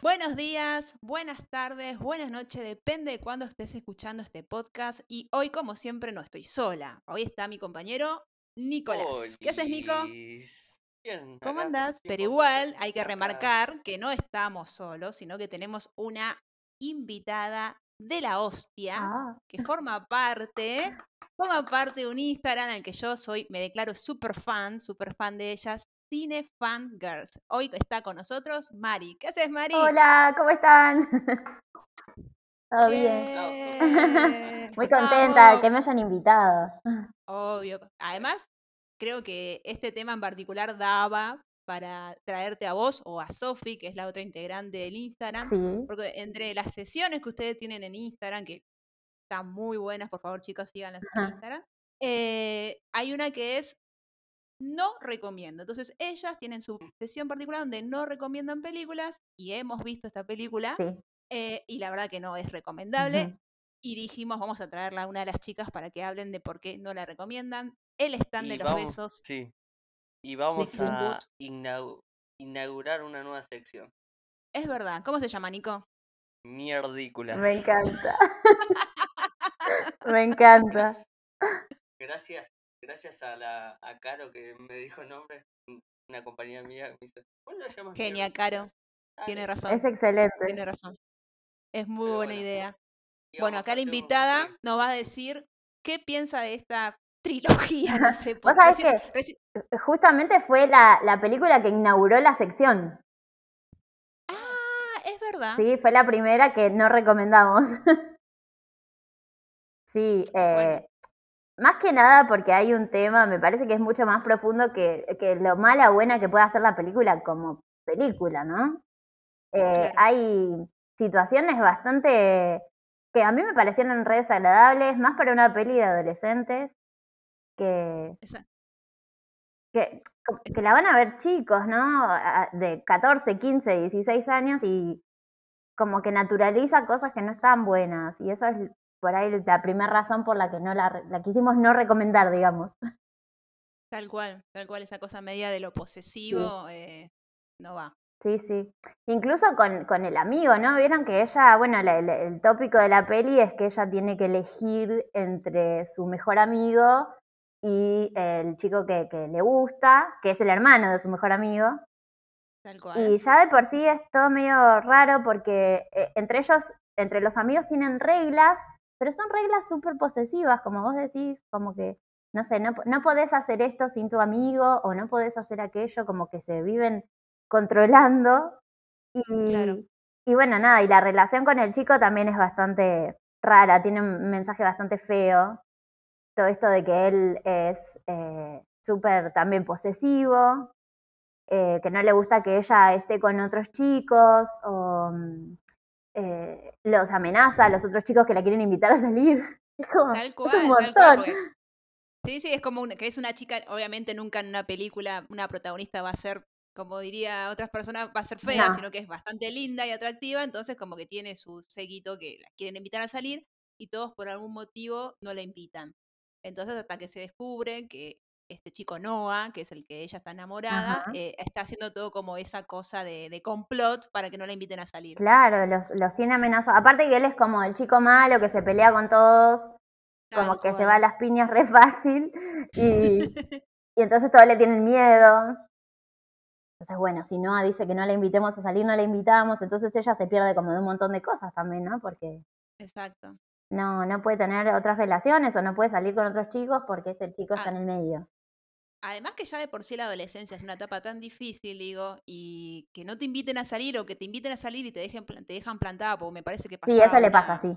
Buenos días, buenas tardes, buenas noches, depende de cuándo estés escuchando este podcast. Y hoy, como siempre, no estoy sola. Hoy está mi compañero Nicolás. ¿Qué haces, Nico? Bien, ¿Cómo andás? Pero igual hay que remarcar que no estamos solos, sino que tenemos una invitada de la hostia Ah, que forma parte, forma parte de un Instagram al que yo soy, me declaro súper fan, súper fan de ellas, Cine Fan Girls. Hoy está con nosotros Mari. ¿Qué haces, Mari? hola, ¿cómo están? Todo bien. Bien. Muy contenta de que me hayan invitado. Obvio. Además, creo que este tema en particular daba para traerte a vos o a Sofi, que es la otra integrante del Instagram. Sí, Porque entre las sesiones que ustedes tienen en Instagram, que están muy buenas, por favor, chicos, síganlas en. Instagram, eh, hay una que es no recomiendo. Entonces, ellas tienen su sesión particular donde no recomiendan películas y hemos visto esta película sí. eh, y la verdad que no es recomendable. Y dijimos, vamos a traerla a una de las chicas para que hablen de por qué no la recomiendan. El stand de los vamos, besos. sí. Y vamos a inaugurar una nueva sección. Es verdad. ¿Cómo se llama, Nico? Mierdículas. Me encanta. Me encanta. Gracias, gracias, a la a Caro que me dijo el nombre, un- una compañía mía que me dice, ¿cómo lo llamas? Genia, Mierdículas?". Caro. Dale. Tiene razón. Es excelente. Tiene razón. Es muy Pero buena bueno, idea. Bueno, acá la un- invitada nos va a decir qué piensa de esta trilogía. No sé, Vos porque sabés recién- que recién- justamente fue la, la película que inauguró la sección. Ah, es verdad. Sí, fue la primera que no recomendamos. Sí, Bueno. eh, más que nada porque hay un tema, me parece que es mucho más profundo que, que lo mala o buena que pueda hacer la película como película, ¿no? Eh, Claro. Hay situaciones bastante que a mí me parecieron re desagradables, más para una peli de adolescentes, que, Esa- que, que la van a ver chicos, ¿no? De 14, 15, 16 años y como que naturaliza cosas que no están buenas. Y eso es por ahí la primera razón por la que no la, la quisimos no recomendar, digamos. Tal cual, tal cual, esa cosa media de lo posesivo eh, no va. Sí, sí. Incluso con, con el amigo, ¿no? Vieron que ella, bueno, la- el tópico de la peli es que ella tiene que elegir entre su mejor amigo y el chico que, que le gusta, que es el hermano de su mejor amigo. Tal cual. Y ya de por sí es todo medio raro porque eh, entre ellos, entre los amigos tienen reglas, pero son reglas súper posesivas, como vos decís, como que, no sé, no, no podés hacer esto sin tu amigo o no podés hacer aquello, como que se viven controlando. Y, Claro. y bueno, nada, y la relación con el chico también es bastante rara, tiene un mensaje bastante feo. Todo esto de que él es eh, súper también posesivo, eh, que no le gusta que ella esté con otros chicos, o mm, eh, los amenaza a los otros chicos que la quieren invitar a salir. Es como, Tal es un tal montón. cual. porque- Sí, sí, es como una- que es una chica, obviamente nunca en una película una protagonista va a ser, como diría otras personas, va a ser fea, No. sino que es bastante linda y atractiva, entonces como que tiene su seguito que la quieren invitar a salir y todos por algún motivo no la invitan. Entonces hasta que se descubre que este chico Noah, que es el que ella está enamorada, eh, está haciendo todo como esa cosa de, de complot para que no la inviten a salir. Claro, los, los tiene amenazados. Aparte que él es como el chico malo que se pelea con todos, como que se va a las piñas re fácil y, y entonces todos le tienen miedo. Entonces, bueno, si Noah dice que no la invitemos a salir, no la invitamos, entonces ella se pierde como de un montón de cosas también, ¿no? Porque Exacto. No, no puede tener otras relaciones o no puede salir con otros chicos porque este chico está en el medio. Además que ya de por sí la adolescencia es una etapa tan difícil, digo, y que no te inviten a salir o que te inviten a salir y te dejen te dejan plantada, porque me parece que Sí, pasaba eso le pasa, sí.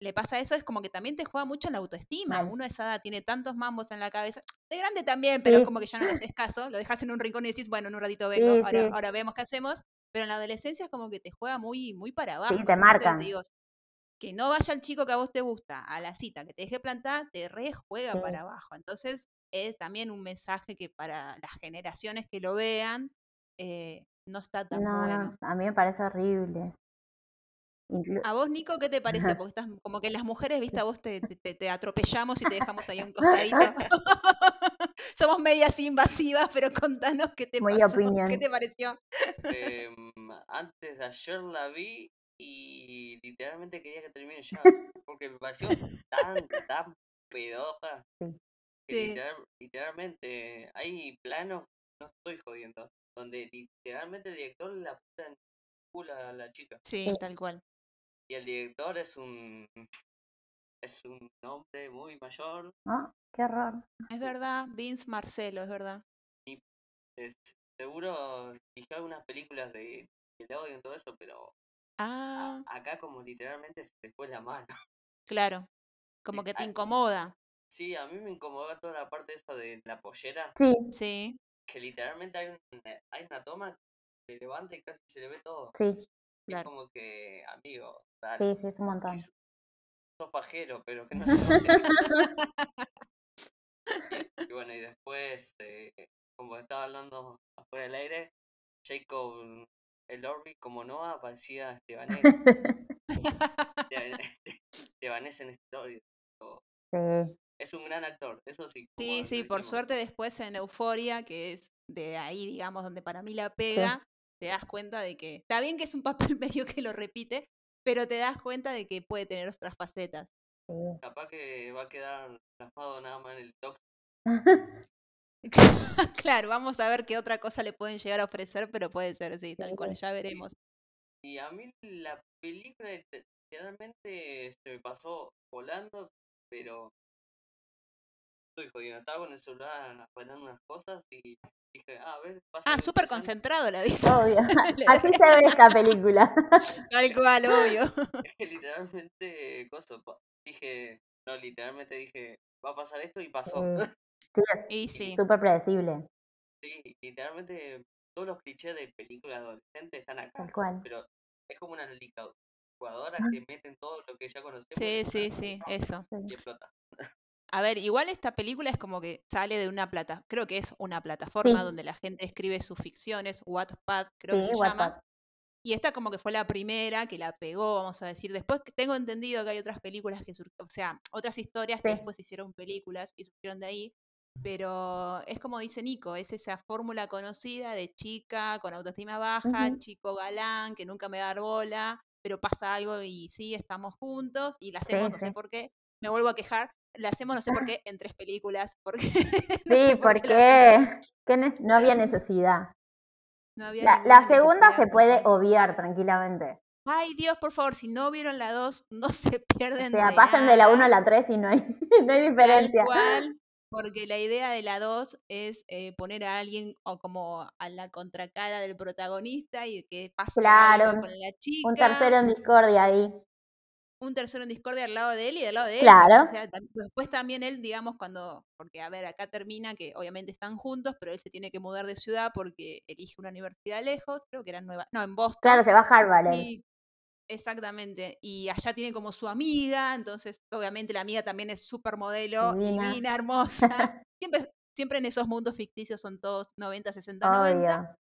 le pasa eso, es como que también te juega mucho en la autoestima. Uno a esa edad tiene tantos mambos en la cabeza. De grande también, pero es Sí. como que ya no le haces caso, lo dejas en un rincón y decís, bueno, en un ratito Sí, vengo, ahora, sí. ahora vemos qué hacemos. Pero en la adolescencia es como que te juega muy, muy para abajo. Sí, te digo, que no vaya el chico que a vos te gusta a la cita, que te deje plantada, te re juega Sí. para abajo. Entonces, es también un mensaje que para las generaciones que lo vean, eh, no está tan No, bueno. no, a mí me parece horrible. Inclu- ¿A vos, Nico, qué te pareció? Ajá. Porque estás como que las mujeres, viste, a vos te, te- atropellamos y te dejamos ahí un costadito. Somos medias invasivas, pero contanos qué te Muy pasó, opinión. qué te pareció. Em, antes de ayer la vi y literalmente quería que termine ya. Porque me pareció tan, tan pedosa. Sí. Que Sí. literal- literalmente hay planos, no estoy jodiendo, donde literalmente el director la puta en culo a la chica. Sí, tal cual. Y el director es un es un hombre muy mayor. ¿No? Qué horror. Es verdad, Vince Marcelo, es verdad. es- seguro dirigió algunas películas de Nickelodeon y todo eso, pero Ah, a- acá como literalmente se le fue la mano. claro. Como que te incomoda. Sí, a mí me incomodó toda la parte esa de la pollera, Sí, Sí, que literalmente hay, un- hay una toma que se levanta y casi se le ve todo. sí, Y es claro. como que, amigo, dale, sí, sí, es un montón. sos pajero, pero que no se note. y, y bueno, y después, eh, como estaba hablando afuera del aire, Jacob el Orbi como Noah parecía Estebanés. Estebanés en Story. Sí, Es un gran actor, eso sí. Sí, sí, por suerte después en Euforia, que es de ahí, digamos, donde para mí la pega, te das cuenta de que está bien que es un papel medio que lo repite, pero te das cuenta de que puede tener otras facetas. sí. Capaz que va a quedar plasmado nada más en el tox. claro, vamos a ver qué otra cosa le pueden llegar a ofrecer, pero puede ser, sí, tal cual, ya veremos. Y a mí la película lite- literalmente se me pasó volando, pero estoy jodido. Estaba con el celular afanando unas cosas y dije, ah, a ver, pasa Ah, súper concentrado la viste. Obvio. Así se ve esta película. Tal cual, obvio. literalmente, coso, pa- dije, no, literalmente dije, va a pasar esto y pasó. Sí, sí, es Y sí, súper predecible, Sí, literalmente todos los clichés de películas adolescentes están acá, tal cual. pero es como una licuadora que meten todo lo que ya conocemos sí, sí, sí, eso. y explota. A ver, igual esta película es como que sale de una plata, creo que es una plataforma Sí. donde la gente escribe sus ficciones, Wattpad creo que se Wattpad. llama, y esta como que fue la primera que la pegó, vamos a decir. Después tengo entendido que hay otras películas que surgieron, o sea, otras historias que después hicieron películas y surgieron de ahí, pero es como dice Nico, es esa fórmula conocida de chica con autoestima baja, chico galán, que nunca me da bola, pero pasa algo y sí, estamos juntos y la Sí, hacemos, no sé por qué, me vuelvo a quejar, la hacemos no sé por qué en tres películas, porque no Sí, por porque qué no había necesidad. no había La, la segunda necesidad, se tal puede obviar tranquilamente. Ay, Dios, por favor, si no vieron la 2, no se O pierden sea, de pasen de la 1 a la 3 y no hay, no hay Tal diferencia. cual, porque la idea de la 2 es eh, poner a alguien o como a la contracara del protagonista y que pase Claro, algo con la chica. Un tercero en discordia ahí. un tercero en discordia al lado de él y del lado de él. Claro. o sea, después también él, digamos, cuando, porque a ver, acá termina que obviamente están juntos, pero él se tiene que mudar de ciudad porque elige una universidad lejos, creo que era en Nueva, no, en Boston. Claro, se va a Harvard. Y exactamente, y allá tiene como su amiga, entonces obviamente la amiga también es súper modelo, Divina. divina, hermosa. siempre, siempre en esos mundos ficticios son todos 90, 60, 90. Obvio.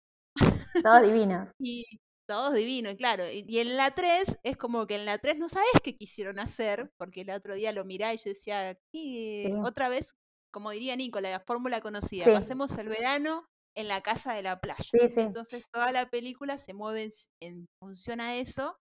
Todos divinos. Y todos divinos, claro. Y, y en la 3 es como que en la 3 no sabes qué quisieron hacer, porque el otro día lo mirá y yo decía, ¿qué? Sí. Otra vez, como diría Nico, la fórmula conocida, Sí. pasemos el verano en la casa de la playa. Sí. Entonces toda la película se mueve en, en función a eso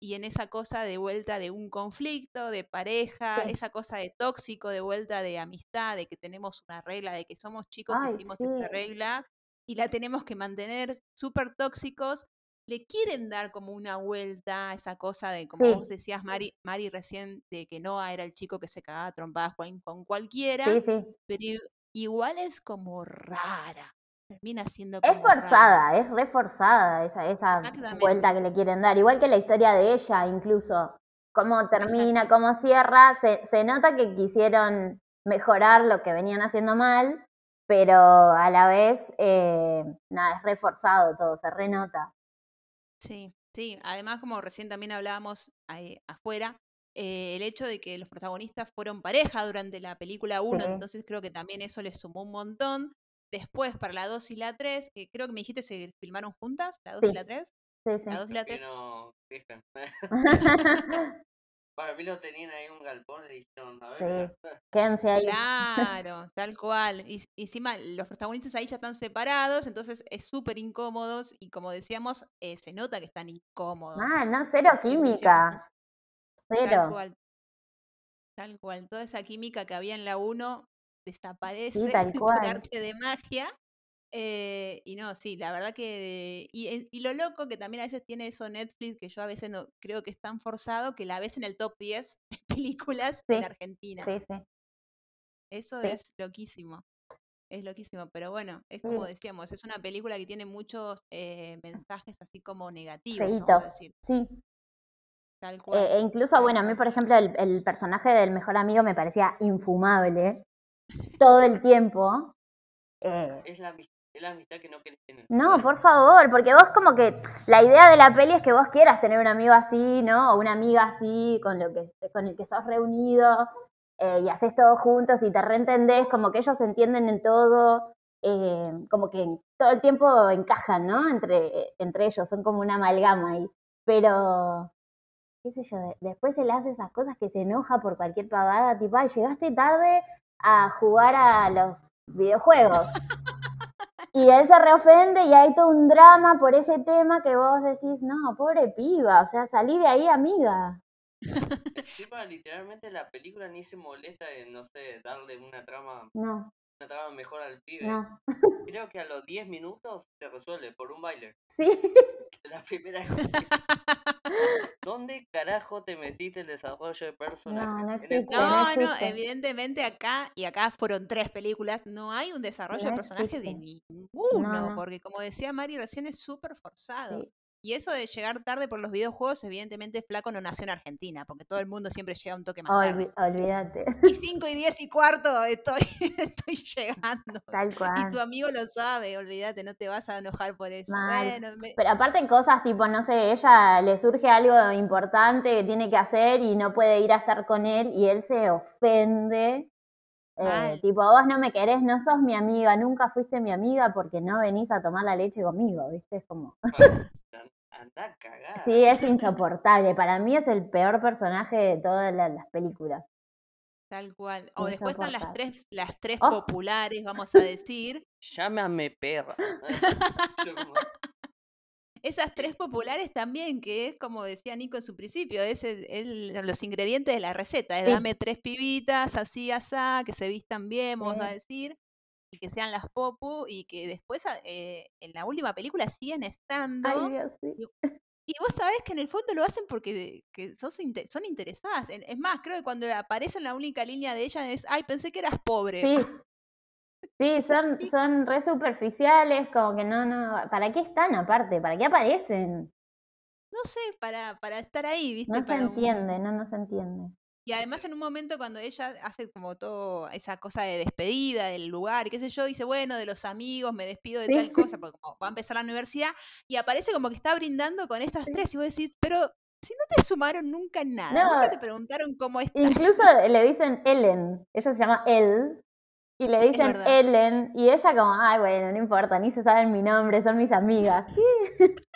y en esa cosa de vuelta de un conflicto, de pareja, Sí. esa cosa de tóxico, de vuelta de amistad, de que tenemos una regla, de que somos chicos y Ay, seguimos sí. esta regla y la tenemos que mantener súper tóxicos. Le quieren dar como una vuelta a esa cosa de, como Sí. vos decías, Mari, Mari recién, de que Noah era el chico que se cagaba trompadas con, cualquiera, Sí, sí. pero igual es como rara. Termina siendo Es como forzada, es reforzada esa, esa vuelta que le quieren dar. Igual que la historia de ella, incluso. Cómo termina, cómo cierra. Se, se nota que quisieron mejorar lo que venían haciendo mal, pero a la vez, eh, nada, es reforzado todo, se renota. Sí, sí. Además, como recién también hablábamos ahí afuera, eh, el hecho de que los protagonistas fueron pareja durante la película 1, Sí. entonces creo que también eso les sumó un montón. Después, para la 2 y la 3, que creo que me dijiste se filmaron juntas, la 2 Sí. y la 3. Sí, sí. La 2 y la Que 3. no. Para mí lo tenían ahí en un galpón y le dijeron, a Sí. ver, Quédense ahí. Claro, tal cual. Y y encima los protagonistas ahí ya están separados, entonces es súper incómodos y como decíamos, eh, se nota que están incómodos. Mal, no, cero química. Tal Cero. cual. Tal cual. Toda esa química que había en la 1 desaparece tal por cual. arte de magia. Eh, y no, sí, la verdad que. Y, lo loco que también a veces tiene eso Netflix, que yo a veces no creo que es tan forzado que la ves en el top 10 de películas en Sí, Argentina. Sí, sí. Eso Sí. es loquísimo. Es loquísimo, pero bueno, es como Sí. decíamos, es una película que tiene muchos eh, mensajes así como negativos, Feitos. Sí. tal cual. Eh, e incluso, bueno, a mí, cual. por ejemplo, el, el personaje del mejor amigo me parecía infumable todo el tiempo. Eh, es la, amis- es la amistad que no querés tener. no, por favor, porque vos como que la idea de la peli es que vos quieras tener un amigo así, ¿no? O una amiga así, con, lo que, con el que sos reunido, eh, y haces todo juntos y te reentendés, como que ellos se entienden en todo, eh, como que todo el tiempo encajan, ¿no? Entre, entre ellos, son como una amalgama ahí. Pero, qué sé yo, de- después él hace esas cosas que se enoja por cualquier pavada, tipo, ay, llegaste tarde a jugar a los videojuegos. Y él se reofende y hay todo un drama por ese tema que vos decís, no, pobre piba, o sea, salí de ahí, amiga. Encima, literalmente, la película ni se molesta en, no sé, darle una trama, No, una trama mejor al pibe. no. Creo que a los 10 minutos se resuelve por un baile. Sí, La primera ¿Dónde carajo te metiste el desarrollo de personaje? No, no el evidentemente acá, y acá fueron tres películas, no hay un desarrollo No de personaje de ninguno, no. porque como decía Mari recién es súper forzado. Sí. Y eso de llegar tarde por los videojuegos, evidentemente Flaco no nació en Argentina, porque todo el mundo siempre llega un toque más tarde. olvídate, Y 5 y 10 y cuarto estoy, estoy llegando. tal Y tu cual. amigo lo sabe, olvídate, no te vas a enojar por eso. Bueno, me- Pero aparte cosas tipo, no sé, ella le surge algo importante que tiene que hacer y no puede ir a estar con él y él se ofende. Eh, tipo, vos no me querés, no sos mi amiga, nunca fuiste mi amiga porque no venís a tomar la leche conmigo, ¿viste? Es como... Anda a cagar. Sí, es insoportable. Para mí es el peor personaje de todas la- las películas. tal cual. O después están las tres, las tres Oh. populares, vamos a decir. Llámame perra. Esas tres populares también, que es como decía Nico en su principio, es el- el- los ingredientes de la receta, es Sí. dame tres pibitas así, asá, que se vistan bien, vamos a decir, y que sean las popu, y que después a- eh, en la última película siguen estando. Ay, Dios, sí. Y vos sabés que en el fondo lo hacen porque que sos son interesadas. Es más, creo que cuando aparece la única línea de ella es, ay, pensé que eras pobre. Sí. Sí, son, son re superficiales, como que no, no. ¿Para qué están aparte? ¿Para qué aparecen? No sé, para, para estar ahí, ¿viste? No se un- entiende, no, no se entiende. Y además en un momento cuando ella hace como todo esa cosa de despedida del lugar y qué sé yo, dice, bueno, de los amigos, me despido de Sí. tal cosa, porque como va a empezar la universidad, y aparece como que está brindando con estas tres, y vos decís, pero si no te sumaron nunca en nada, No. nunca te preguntaron cómo estás. Incluso le dicen Ellen, ella se llama Elle, y le dicen. Ellen, y ella como, ay, bueno, no importa, ni se saben mi nombre, son mis amigas. ¿Qué?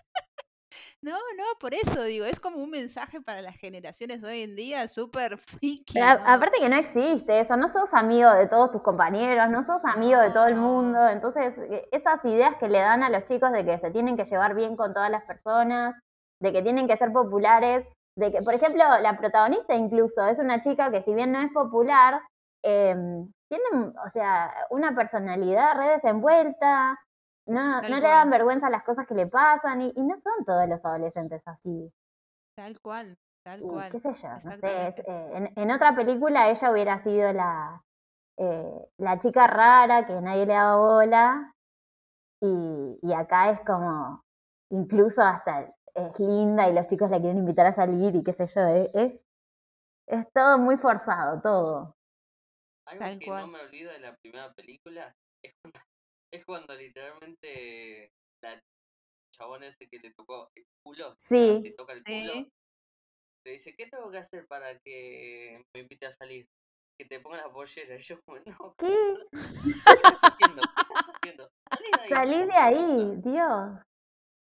No, no, por eso digo, es como un mensaje para las generaciones de hoy en día súper friki. Aparte que no existe eso, no sos amigo de todos tus compañeros, no sos amigo de todo el mundo, entonces eh, esas ideas que le dan a los chicos de que se tienen que llevar bien con todas las personas, de que tienen que ser populares, de que, por ejemplo, la protagonista incluso es una chica que si bien no es popular, em, tiene, o sea, una personalidad re desenvuelta, no, Tal no le cual. dan vergüenza las cosas que le pasan y, y no son todos los adolescentes así. Tal cual, tal Y cual. qué sé yo, no sé, es, eh, en, en otra película ella hubiera sido la, eh, la chica rara que nadie le daba bola y, y acá es como, incluso hasta es linda y los chicos la quieren invitar a salir y qué sé yo, eh, es, es todo muy forzado, todo. Algo Tal que cual. no me olvido de la primera película es cuando, es cuando literalmente la chabón ese que le tocó el culo, Sí. le toca el Sí. culo, le dice, ¿qué tengo que hacer para que me invite a salir? Que te ponga la pollera. Y yo como, no, ¿Qué? ¿qué estás haciendo? ¿Qué estás diciendo, salí de ahí. Salí de ahí, Dios.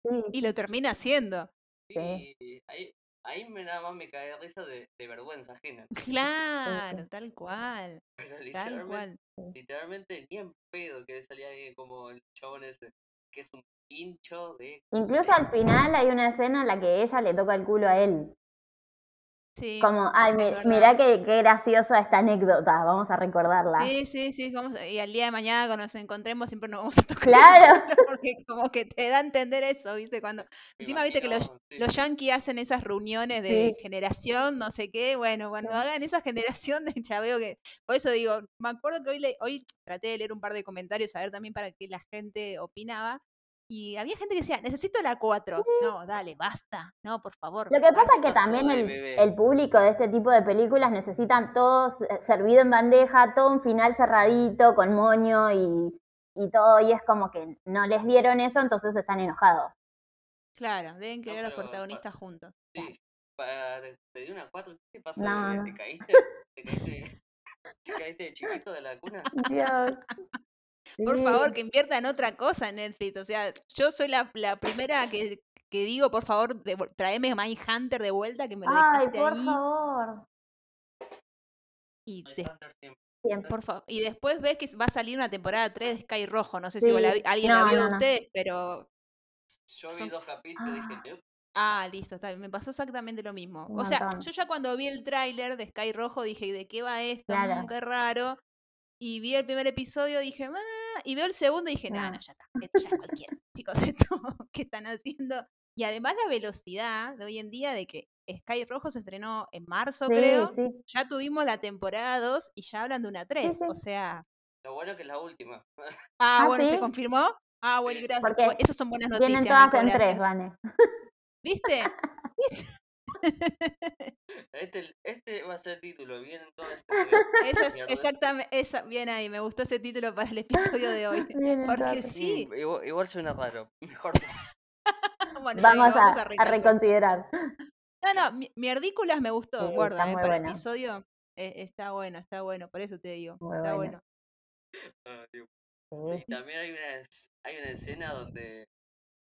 Sí, Y lo termina haciendo. Sí, ahí, ahí me nada más me cae de risa de, de vergüenza ajena. Claro, tal cual. Pero Tal literalmente, cual. literalmente ni en pedo que salía ahí como el chabón ese, que es un pincho de... Incluso al final hay una escena en la que ella le toca el culo a él. Sí. Como, ay, mi- mirá qué, qué graciosa esta anécdota, vamos a recordarla. Sí, sí, sí, vamos, a- y al día de mañana cuando nos encontremos siempre nos vamos a tocar Claro. porque como que te da a entender eso, ¿viste? Cuando me encima viste que los, sí, los yankees hacen esas reuniones de Sí. generación, no sé qué, bueno, cuando Sí. hagan esa generación de ya veo que, por eso digo, me acuerdo que hoy, le- hoy traté de leer un par de comentarios, a ver también para qué la gente opinaba, y había gente que decía, necesito la 4. No, dale, basta, no, por favor. Lo que pasa es que pasó también el, público de este tipo de películas necesitan todo s- servido en bandeja, todo un final cerradito, con moño y, y todo, y es como que no les dieron eso, entonces están enojados. Claro, deben querer a los protagonistas juntos. Sí, para pedir una 4, ¿qué te ¿Te, no. te caíste? ¿Te caíste, te caíste de chiquito de la cuna? Dios. Por favor, que invierta en otra cosa en Netflix. O sea, yo soy la, la primera que, que digo, por favor, devu- tráeme Hunter de vuelta, que me lo Ay, por ahí. favor. Y, por fa- y después ves que va a salir una temporada 3 de Sky Rojo. No sé si Sí, la alguien la no, vio no, de no. ustedes, pero. Yo vi Son- dos capítulos y dije, Ah. "Nope". Ah, listo, está bien. Me pasó exactamente lo mismo. Un O sea, montón. yo ya cuando vi el tráiler de Sky Rojo dije, ¿de qué va esto? Claro. Mm, qué raro. Y vi el primer episodio, dije, "Ah", y veo el segundo y dije, no, No. no, ya está, esto ya es cualquiera. Chicos, esto que están haciendo. Y además la velocidad de hoy en día de que Sky Rojo se estrenó en marzo, Sí, creo. sí. Ya tuvimos la temporada 2 y ya hablan de una 3. sí. O sea, Lo bueno que es la última. ah, Ah, bueno, ¿se confirmó? Ah, bueno, gracias. Porque Esas son buenas Vienen noticias, todas Nico, en tres, gracias. Vane. ¿Viste? Este, este va a ser el título, vienen todas estas Esa es exactamente, esa, bien ahí, me gustó ese título para el episodio de hoy. Porque sí, Mm, Igual, igual suena raro. Mejor. bueno, Vamos vamos a reconsiderar. No, no, mi- Mierdículas me gustó, Sí, guarda, eh, para el episodio eh, está bueno, está bueno, por eso te digo, Muy está bueno. bueno. Ah. Y también hay una, hay una escena donde,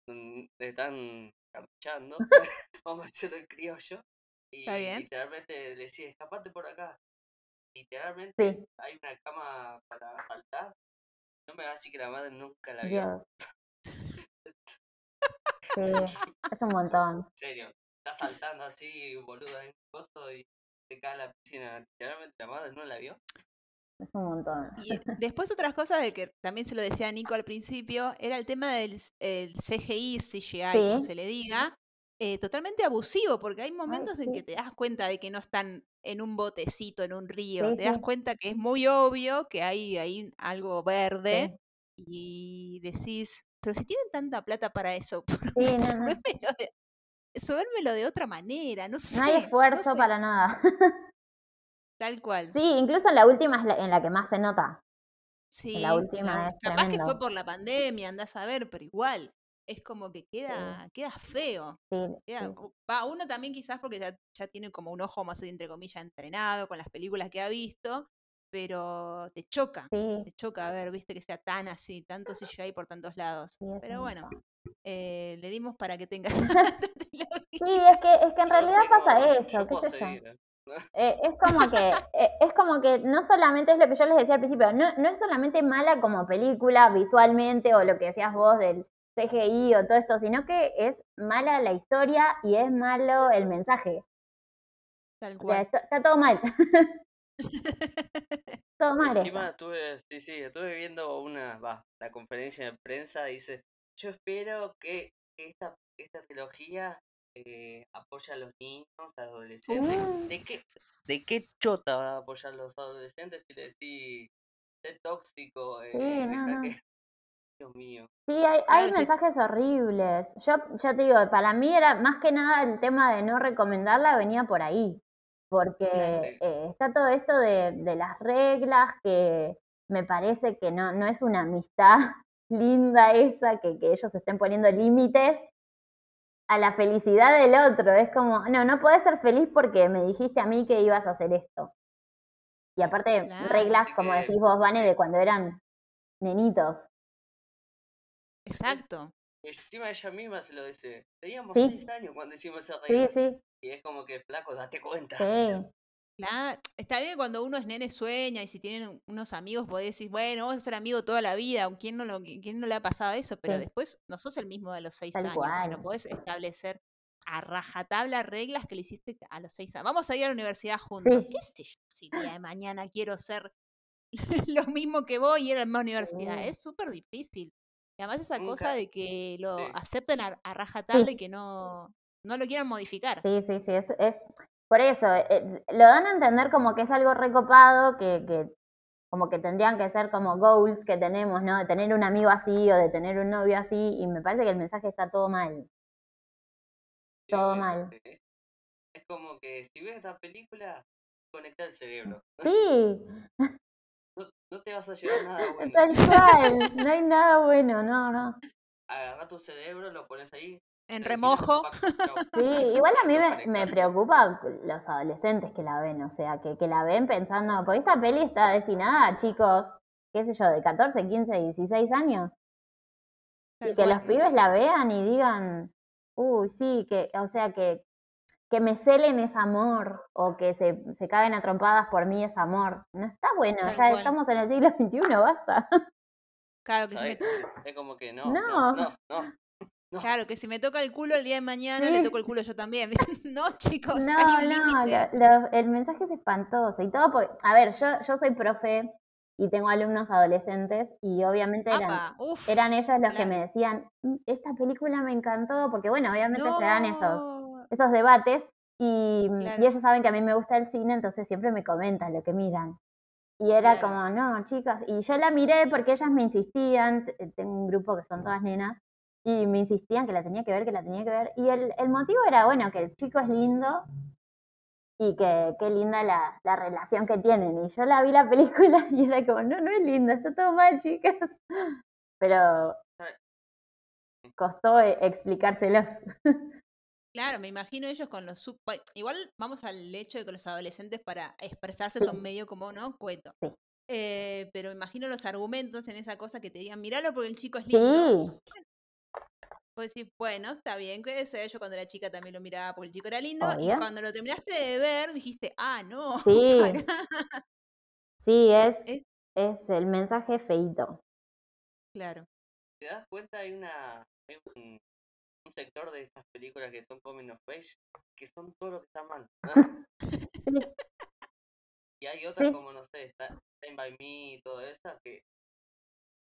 donde están carchando, vamos a decirlo en criollo, y literalmente le decía, escapate por acá. Literalmente Sí. hay una cama para saltar. No me va a decir que la madre nunca la vio. Sí, es un montón. En serio, está saltando así, boludo, en un coso y se cae en la piscina. Literalmente la madre no la vio. Es un montón. Y después otras cosas de que también se lo decía a Nico al principio, era el tema del el CGI, CGI, como Sí. se le diga, eh, totalmente abusivo, porque hay momentos en sí. que te das cuenta de que no están en un botecito, en un río, Sí, te das cuenta que es muy obvio que hay ahí algo verde y decís, pero si tienen tanta plata para eso, subérmelo de, de otra manera, no sé. No hay no esfuerzo sé, para nada. Tal cual. Sí, incluso en la última es la- en la que más se nota. Sí, la última capaz que fue por la pandemia, andás a ver, pero igual, es como que queda, queda feo. Sí, queda- sí. va, uno también quizás porque ya, ya tiene como un ojo más entre comillas entrenado con las películas que ha visto, pero te choca, Sí, te choca ver, viste, que sea tan así, tanto CGI por tantos lados. Pero bueno, eh, le dimos para que tengas Sí, es que, es que en realidad pasa eso, qué sé yo. Eh, es como que eh, es como que no solamente es lo que yo les decía al principio, no, no es solamente mala como película visualmente o lo que decías vos del CGI o todo esto, sino que es mala la historia y es malo el mensaje. tal O sea, está, está todo mal. todo mal. Encima estuve, sí, sí, estuve viendo una, va, la conferencia de prensa, dice, yo espero que esta, esta trilogía eh, apoye a los niños, a los adolescentes. Uh. ¿De qué, ¿De qué chota va a apoyar a los adolescentes si le decís, sé tóxico, eh, Sí, no. Dios mío. Sí, hay, hay Claro, sí. mensajes horribles. Yo ya te digo, para mí era más que nada el tema de no recomendarla venía por ahí. Porque eh, está todo esto de, de las reglas que me parece que no, no es una amistad linda esa, que, que ellos estén poniendo límites a la felicidad del otro. Es como, no, no puedes ser feliz porque me dijiste a mí que ibas a hacer esto. Y aparte, Claro. reglas, como decís vos, Vane, de cuando eran nenitos. Exacto. Encima ella misma se lo dice. Teníamos Sí. seis años cuando hicimos ese Sí, arreglo. sí, Y es como que, flaco, date cuenta. sí. Claro, está bien cuando uno es nene sueña y si tienen un- unos amigos podés decir, bueno, vamos a ser amigos toda la vida, ¿a quién no, lo, quién no le ha pasado eso? Pero Sí. después no sos el mismo de los seis Tal años y no cual. podés establecer a rajatabla reglas que le hiciste a los seis años. Vamos a ir a la universidad juntos. Sí. ¿Qué sé yo si el día de mañana quiero ser lo mismo que vos y ir a la misma universidad? Sí. Es súper difícil. Y además esa Nunca- cosa de que lo acepten a, a rajatabla y que no, no lo quieran modificar. Sí, sí, sí, es, es- por eso, eh, lo dan a entender como que es algo recopado, que, que como que tendrían que ser como goals que tenemos, ¿no? De tener un amigo así o de tener un novio así, y me parece que el mensaje está todo mal. Todo obviamente. Es- Es como que si ves esta película, conecta el cerebro. Sí, No, no te vas a llevar nada bueno. tal cual, no hay nada bueno, no, no. Agarra tu cerebro, lo pones ahí. En remojo. Sí, igual a mí me, me preocupa los adolescentes que la ven, o sea, que, que la ven pensando, porque esta peli está destinada a chicos, qué sé yo, de 14, 15, 16 años. Y que los pibes la vean y digan, uy, sí, que, o sea, que, que me celen es amor, o que se, se caguen a trompadas por mí es amor. No está bueno, Tal ya cual. estamos en el siglo XXI, basta. Claro que, ¿Sabes? Es como que no, No. no, no, no. No. claro que si me toca el culo el día de mañana, le toco el culo yo también. no, chicos, No, hay un no, lo- lo- el mensaje es espantoso y todo porque, a ver, yo, yo soy profe y tengo alumnos adolescentes y obviamente eran, Apa, uf, eran ellos los que me decían, "Mm, esta película me encantó, porque bueno, obviamente se dan esos, No, esos debates y, y Claro. ellos saben que a mí me gusta el cine, entonces siempre me comentan lo que miran. Y era Claro. como, no, chicas, y yo la miré porque ellas me insistían, tengo un grupo que son todas nenas, y me insistían que la tenía que ver, que la tenía que ver, y el, el motivo era, bueno, que el chico es lindo y que qué linda la, la relación que tienen. Y yo la vi la película y era como, no, no es lindo, está todo mal, chicas. Pero costó eh, explicárselos. Claro, me imagino ellos con los... sub- igual vamos al hecho de que los adolescentes para expresarse Sí. son medio como, ¿no? Cueto. Sí. Eh, pero imagino los argumentos en esa cosa que te digan, míralo porque el chico es lindo. Sí, Vos decís, bueno, está bien, que sé yo cuando era chica también lo miraba porque el chico era lindo. Y cuando lo terminaste de ver, dijiste, ah, no. Sí. pará". sí, es, Es- es el mensaje feito. Claro. ¿Te das cuenta? Hay una hay un, un sector de estas películas que son coming of age que son todo lo que está mal. y hay otras Sí. como, no sé, está Stand By Me y todo eso que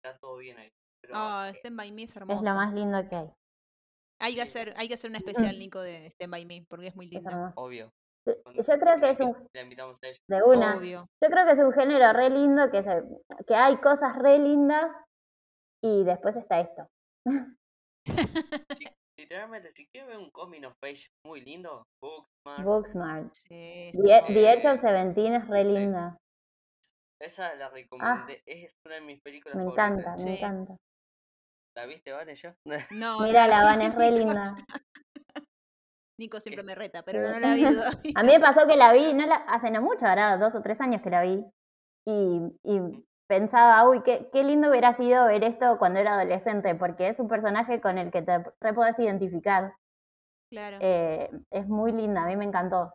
está todo bien ahí. Pero Ah, eh, Stand By Me es Es hermoso. lo más lindo que hay. Hay que hacer, hay que hacer un especial, Nico, de Stand By Me, porque es muy Es lindo. obvio. Yo cuando yo creo que es un, La invitamos a ella. de una, Obvio. Yo creo que es un género re lindo, que, se, que hay cosas re lindas y después está esto. Sí, literalmente, si quieren ver un coming of age muy lindo, Booksmart, Booksmart. Sí, The, está The Edge of Seventeen es re linda. esa la recomendé. Es una de mis películas Ah. Me favoritas. encanta, me Sí. encanta. ¿La viste, Vane, ya? No, Mira, la vi, Van es re linda. Nico siempre ¿Qué? me reta, pero no la vi todavía. A mí me pasó que la vi, no la, hace no mucho, ahora dos o tres años que la vi. Y, y pensaba, uy, qué, qué lindo hubiera sido ver esto cuando era adolescente, porque es un personaje con el que te re podés identificar. Claro. Eh, es muy linda, a mí me encantó.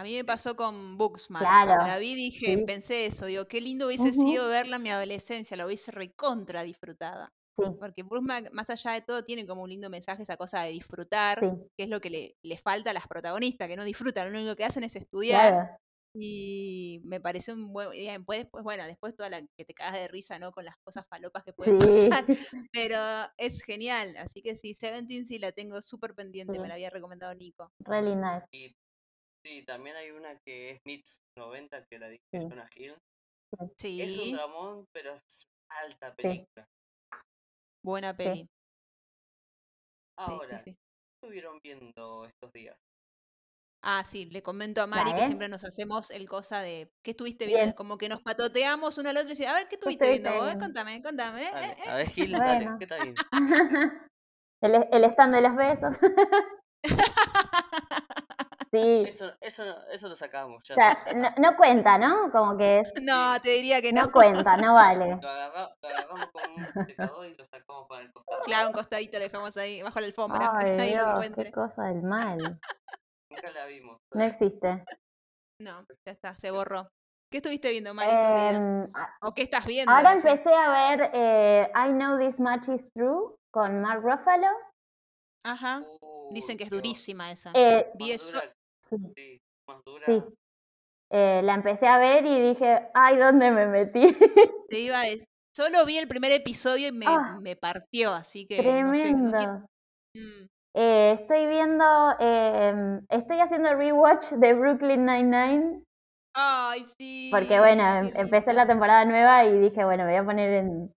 A mí me pasó con Booksmart. Claro, Cuando la vi dije, sí. pensé eso, digo, qué lindo hubiese sido verla en mi adolescencia, la hubiese recontra disfrutada. Sí, Porque Booksmart, más allá de todo, tiene como un lindo mensaje esa cosa de disfrutar, sí, que es lo que le, le falta a las protagonistas, que no disfrutan, lo único que hacen es estudiar. claro. Y me pareció un buen. Y después, pues bueno, después toda la que te cagas de risa, ¿no? Con las cosas falopas que pueden Sí. pasar. Pero es genial. Así que sí, Seventeen sí la tengo súper pendiente, Sí. me la había recomendado Nico. Re linda es. Y sí, también hay una que es Meets 90, que la dije Sí. Jonah Hill. Es un Sí, dramón, pero es alta Sí. película. buena peli. Sí, Ahora, sí, sí. ¿qué estuvieron viendo estos días? Ah, sí, le comento a ¿La Mari que siempre nos hacemos el cosa de ¿qué estuviste viendo? Bien. Es como que nos patoteamos uno al otro y dice, a ver, ¿qué ¿Qué estuviste viendo vos? viendo? Contame, contame. eh, Dale, eh, eh". a ver, Gil, Bueno. dale, ¿qué está bien? el, el stand de los besos. eh. Sí, Eso, eso, eso lo sacamos. Ya. ya, no, no cuenta, ¿no? Como que es, No, te diría que no no. cuenta, no vale. Lo, agarra- lo agarramos con un secador y lo sacamos para el costado. Claro, un costadito lo dejamos ahí, bajo la alfombra, Ay, lo Dios, qué cosa del mal. Nunca la vimos. No existe. No, ya está, se borró. ¿Qué estuviste viendo, Mari, a- ¿O qué estás viendo? ahora empecé a ver eh, I Know This Much Is True con Mark Ruffalo. Ajá. Dicen que es durísima esa. Eh, Vi más eso. Sí, sí, más dura. sí. Eh, la empecé a ver y dije, ay, ¿dónde me metí? Te iba a decir- Solo vi el primer episodio y me, Ah, me partió, así que no sé. no Tremendo. quiero- Mm, Eh, estoy viendo, em, estoy haciendo rewatch de Brooklyn Nine-Nine, Ay, sí. porque bueno, qué em- empecé la temporada nueva y dije, bueno, me voy a poner en,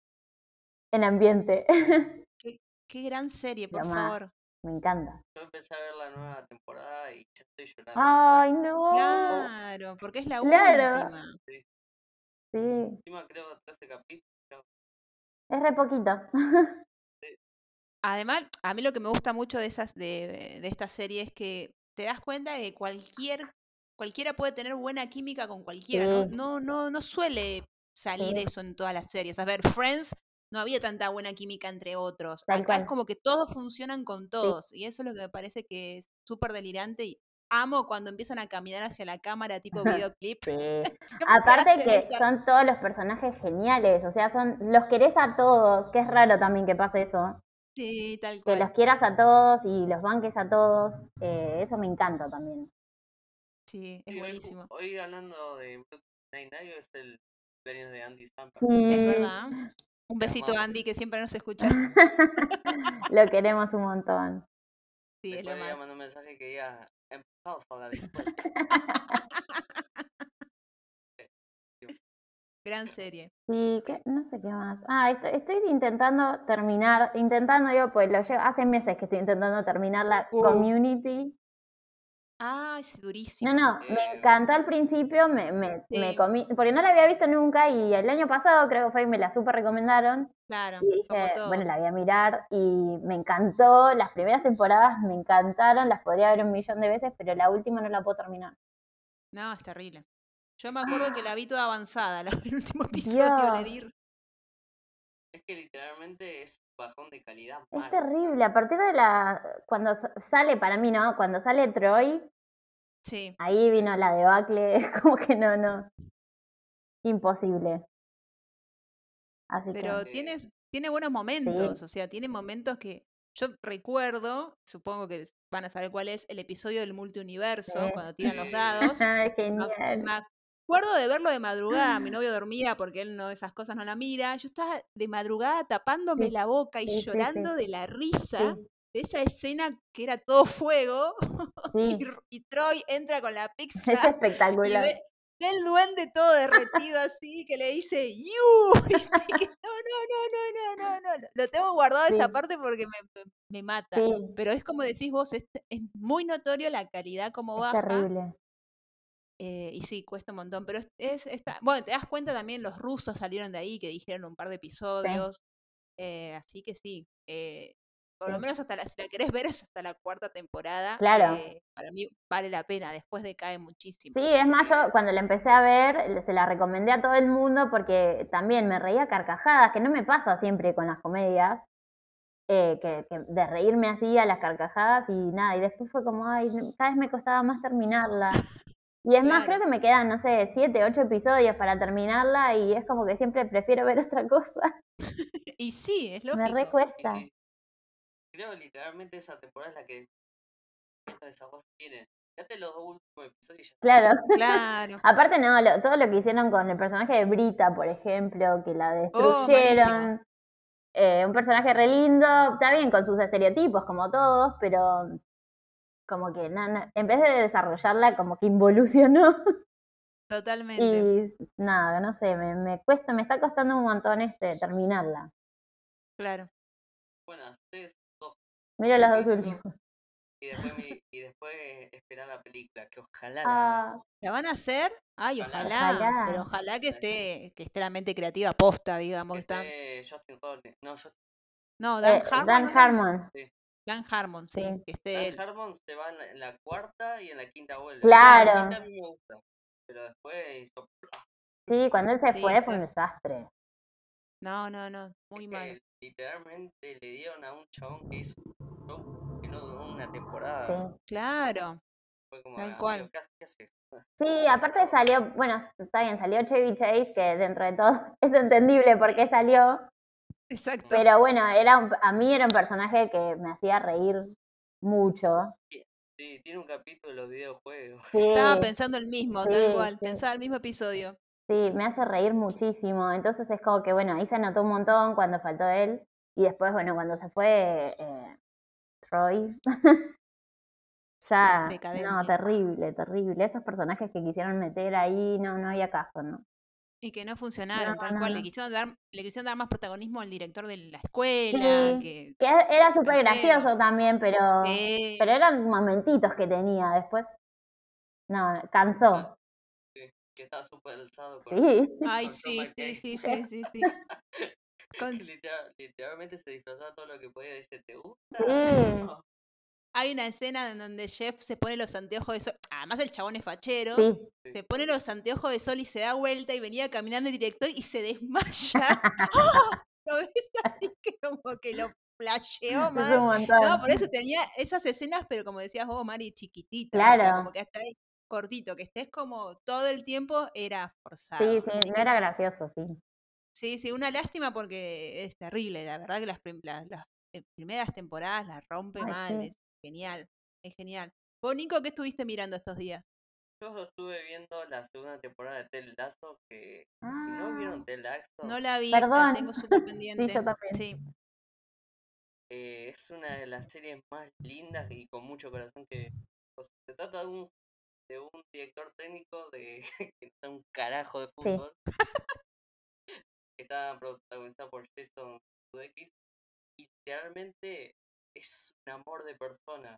en ambiente. Qué gran serie, por favor. Me encanta. Yo empecé a ver la nueva temporada y ya estoy llorando. Ay, no. Claro, porque es la Claro. última. Sí, Encima creo 13 capítulos. es re poquito. Además, a mí lo que me gusta mucho de esas de, de esta serie es que te das cuenta de que cualquier cualquiera puede tener buena química con cualquiera, ¿no? Sí. No, no, no suele salir Sí. eso en todas las series. A ver, Friends no había tanta buena química entre otros. Tal Acá es cual. como que todos funcionan con todos. Y eso es lo que me parece que es súper delirante. Y amo cuando empiezan a caminar hacia la cámara tipo videoclip. Sí. Aparte que esa- son todos los personajes geniales, o sea, son los querés a todos, que es raro también que pase eso, Sí, tal que cual. los quieras a todos y los banques a todos, eh, eso me encanta también. Sí, es Sí, buenísimo. hoy hablando de Brooklyn Nine-Nine es el cumpleaños de Andy Samberg. Sí, Es verdad. Un besito. Andy, que siempre nos escucha. lo queremos un montón. Sí, es lo le más. mandó un mensaje que diga, empezamos a hablar después. Gran serie. Sí, ¿qué? no sé qué más. Ah, estoy, estoy intentando terminar, intentando, digo, pues lo llevo, hace meses que estoy intentando terminar la Uh. Community. Ah, es durísimo. No, no, me Eh, encantó al principio, me, me, me comí, porque no la había visto nunca y el año pasado creo que fue y me la super recomendaron. Claro, Y como dije, todos. bueno, la voy a mirar y me encantó. Las primeras temporadas me encantaron, las podría ver un millón de veces, pero la última no la puedo terminar. No, es terrible. Yo me acuerdo que la vi toda avanzada, la, el último episodio le di. Que literalmente es un bajón de calidad. es mal. terrible. A partir de la. Cuando sa- sale, para mí, ¿no? Cuando sale Troy, Sí, ahí vino la debacle. Es como que no, no. Imposible. Así pero que. tienes, tiene buenos momentos, o sea, tiene momentos que yo recuerdo, supongo que van a saber cuál es, el episodio del multiuniverso, Sí. cuando tiran los dados. Ay, Me, genial. me acuerdo de verlo de madrugada, mi novio dormía porque él no esas cosas no la mira. Yo estaba de madrugada tapándome Sí, la boca y sí, sí, sí. llorando de la risa de esa escena que era todo fuego y, y Troy entra con la pizza Es y espectacular. ve el duende todo derretido así que le dice no, no, no, no, no, no, no. Lo tengo guardado esa parte porque me, me- me mata. Sí, Pero es como decís vos, es, es muy notorio la calidad como es baja. terrible. Eh, y sí, cuesta un montón. Pero es, es esta- bueno, te das cuenta también, los rusos salieron de ahí, que dijeron un par de episodios. eh, así que sí. eh, por lo menos hasta la, si la querés ver es hasta la cuarta temporada. Claro. eh, para mí vale la pena, después decae muchísimo. Sí, es más, yo cuando la empecé a ver, se la recomendé a todo el mundo porque también me reía carcajadas, que no me pasa siempre con las comedias, eh, que, que de reírme así a las carcajadas y nada, y después fue como, ay, cada vez me costaba más terminarla. Y es más, creo que me quedan, no sé, siete, ocho episodios para terminarla y es como que siempre prefiero ver otra cosa. Y sí, es Me lógico. Y recuesta. sí, creo literalmente esa temporada es la que menos desarrollo tiene. Fíjate los dos últimos episodios y ya Claro. Claro. Aparte, no, lo- todo lo que hicieron con el personaje de Brita, por ejemplo, que la Oh, destruyeron. Eh, un personaje re lindo, está bien con sus estereotipos, como todos, pero como que en vez de desarrollarla, como que involucionó. Totalmente. y nada, no sé, me, me cuesta, me está costando un montón este terminarla. Claro. Bueno, dos Mira los dos últimos. y después, y después esperar la película, que ojalá la Ah, ¿La van a hacer? Ay, Ojalá. Pero ojalá que esté, que esté la mente creativa posta, digamos. que Que está... Justin. No, Justin No, Dan eh, Harmon. Dan. Harmon. Dan Harmon, sí. Sí. Que esté Dan él. Harmon se va en la, en la cuarta y en la quinta vuelve. Claro. La quinta a mí me gusta, pero después hizo Sí, cuando él se Sí, fue fue un desastre. No, no, no. Muy Es mal. que literalmente le dieron a un chabón que hizo un show que no duró una temporada. Sí. Claro. Fue como, tal "Amigo, cual. Sí, aparte salió, bueno, está bien, salió Chevy Chase, que dentro de todo es entendible por qué salió, Exacto. pero bueno, era un- a mí era un personaje que me hacía reír mucho. Sí, tiene un capítulo de los videojuegos. Sí, Estaba pensando el mismo, Sí, tal cual. sí. Pensaba el mismo episodio. sí, me hace reír muchísimo. Entonces es como que, bueno, ahí se notó un montón cuando faltó él. Y después, bueno, cuando se fue eh, Troy, ya, no, Decadente. terrible, terrible. Esos personajes que quisieron meter ahí, no, no había caso, ¿no? Y que no funcionaron, No, tal no, cual. no. Le quisieron dar, le quisieron dar más protagonismo al director de la escuela, Sí, que que era súper gracioso también, pero, eh, pero eran momentitos que tenía. Después, no, cansó. Que estaba súper alzado con, Sí, Ay, sí, sí, sí, sí, sí, sí. Con- que literal- literalmente se disfrazaba todo lo que podía. Dice, ¿te gusta? Sí. No. Hay una escena en donde Jeff se pone los anteojos de sol. Además, el chabón es fachero. sí. Se pone los anteojos de sol y se da vuelta y venía caminando el director y se desmaya. Lo ves así que como que lo flasheó montón. No, por eso tenía esas escenas, pero como decías vos, Mari, sea, Claro. como que hasta ahí cortito, que estés como todo el tiempo era forzado. Sí, sí, no era gracioso, sí. Sí, sí, una lástima porque es terrible. La verdad que las, las, las, eh, primeras temporadas las rompe Ay, mal. sí. Es genial, es genial. Vos, Nico, ¿qué estuviste mirando estos días? Yo estuve viendo la segunda temporada de Ted Lasso, que si no Ah, vieron Ted Lasso, No la vi, Perdón. la tengo súper pendiente. sí, yo también. Sí, eh, es una de las series más lindas y con mucho corazón que... o sea, se trata de un, de un director técnico de que sabe un carajo de Sí. fútbol. que está protagonizada por Jason Sudeikis. Y literalmente es un amor de persona.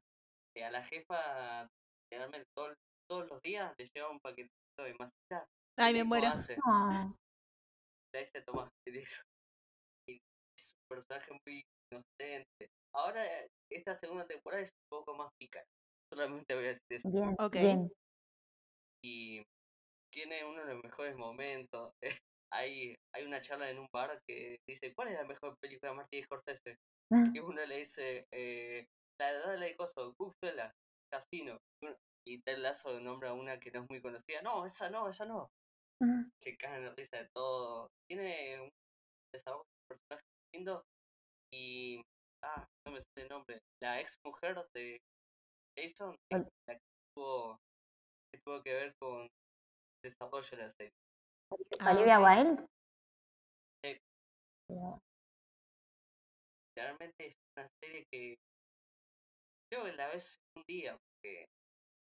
Que a la jefa, realmente todo- todos los días le lleva un paquetito de masita. Ay, me muero. No. la dice Tomás y es un personaje muy inocente. Ahora, eh, esta segunda temporada es un poco más pica. Solamente voy a decir eso. Bien, bien. Y tiene uno de los mejores momentos. hay, hay una charla en un bar que dice, ¿cuál es la mejor película de Martin Scorsese? Y uno le dice, eh, la edad de coso, Goodfellas, Casino. Y Ted Lasso nombra una que no es muy conocida. No, esa no, esa no. Ah, se cagan de risa de todo. Tiene un desarrollo de personaje lindo y ah, no me sale el nombre. La ex mujer de Jason la que tuvo, que tuvo que ver con el desarrollo de la serie. Ah, Olivia. Wilde. Sí. Realmente es una serie que creo que la ves un día, porque el